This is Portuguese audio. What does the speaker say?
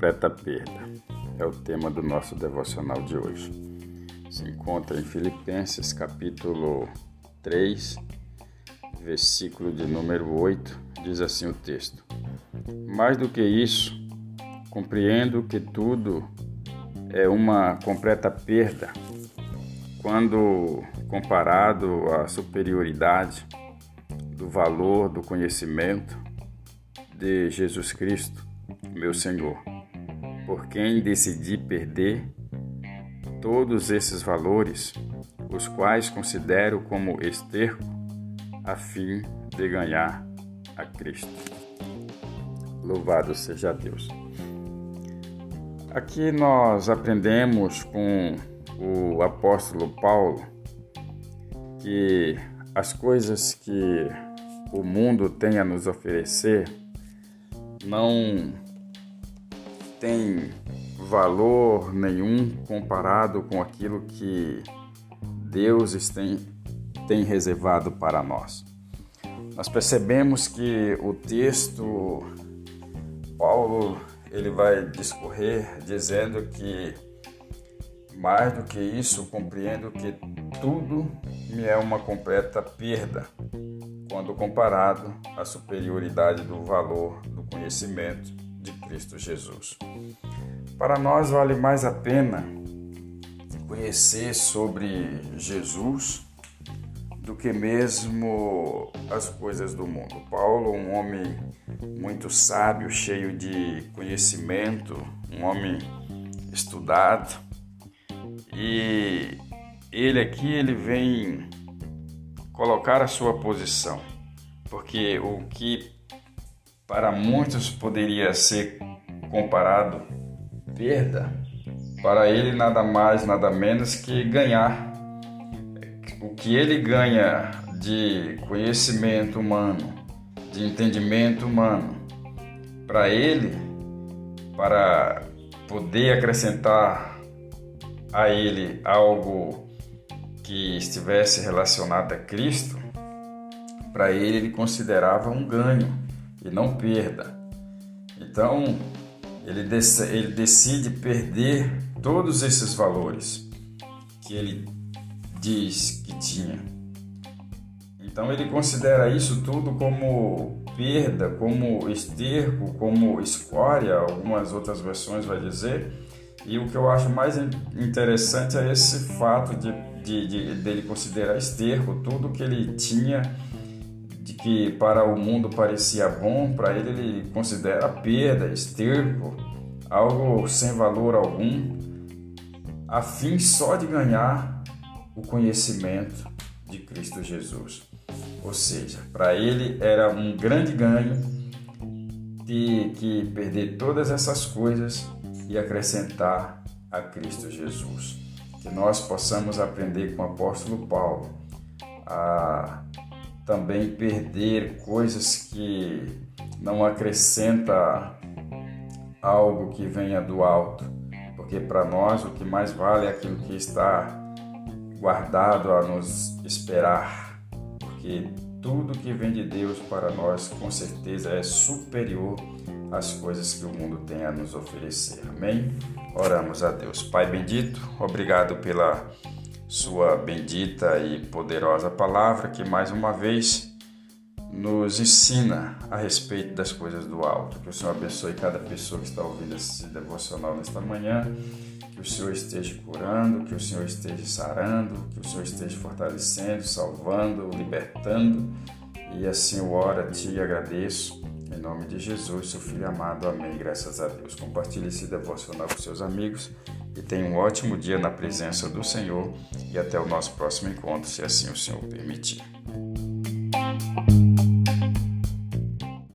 completa perda. É o tema do nosso devocional de hoje. Se encontra em Filipenses, capítulo 3, versículo de número 8, diz assim o texto: Mais do que isso, compreendo que tudo é uma completa perda quando comparado à superioridade do valor do conhecimento de Jesus Cristo, meu Senhor, por quem decidi perder todos esses valores, os quais considero como esterco, a fim de ganhar a Cristo. Louvado seja Deus. Aqui nós aprendemos com o apóstolo Paulo que as coisas que o mundo tem a nos oferecer não tem valor nenhum comparado com aquilo que Deus tem, tem reservado para nós. Nós percebemos que o texto, Paulo, ele vai discorrer dizendo que mais do que isso, compreendo que tudo me é uma completa perda quando comparado à superioridade do valor do conhecimento de Cristo Jesus. Para nós vale mais a pena conhecer sobre Jesus do que mesmo as coisas do mundo. Paulo, um homem muito sábio, cheio de conhecimento, um homem estudado, e ele aqui ele vem colocar a sua posição, porque o que para muitos poderia ser comparado perda, para ele nada mais, nada menos que ganhar. O que ele ganha de conhecimento humano, de entendimento humano, para ele, para poder acrescentar a ele algo que estivesse relacionado a Cristo, para ele ele considerava um ganho e não perda. Então, ele, ele decide perder todos esses valores que ele diz que tinha. Então, ele considera isso tudo como perda, como esterco, como escória, algumas outras versões vai dizer. E o que eu acho mais interessante é esse fato de, de, de dele considerar esterco tudo que ele tinha de que para o mundo parecia bom, para ele ele considera perda, esterco, algo sem valor algum, a fim só de ganhar o conhecimento de Cristo Jesus. Ou seja, para ele era um grande ganho ter que perder todas essas coisas e acrescentar a Cristo Jesus. Que nós possamos aprender com o apóstolo Paulo a também perder coisas que não acrescenta algo que venha do alto, porque para nós o que mais vale é aquilo que está guardado a nos esperar, porque tudo que vem de Deus para nós com certeza é superior às coisas que o mundo tem a nos oferecer. Amém? Oramos a Deus. Pai bendito, obrigado pela sua bendita e poderosa palavra que mais uma vez nos ensina a respeito das coisas do alto. Que o Senhor abençoe cada pessoa que está ouvindo esse devocional nesta manhã. Que o Senhor esteja curando, que o Senhor esteja sarando, que o Senhor esteja fortalecendo, salvando, libertando. E assim eu oro a Ti e agradeço. Em nome de Jesus, seu Filho amado. Amém. Graças a Deus. Compartilhe esse devocional com seus amigos e tenha um ótimo dia na presença do Senhor e até o nosso próximo encontro, se assim o Senhor permitir.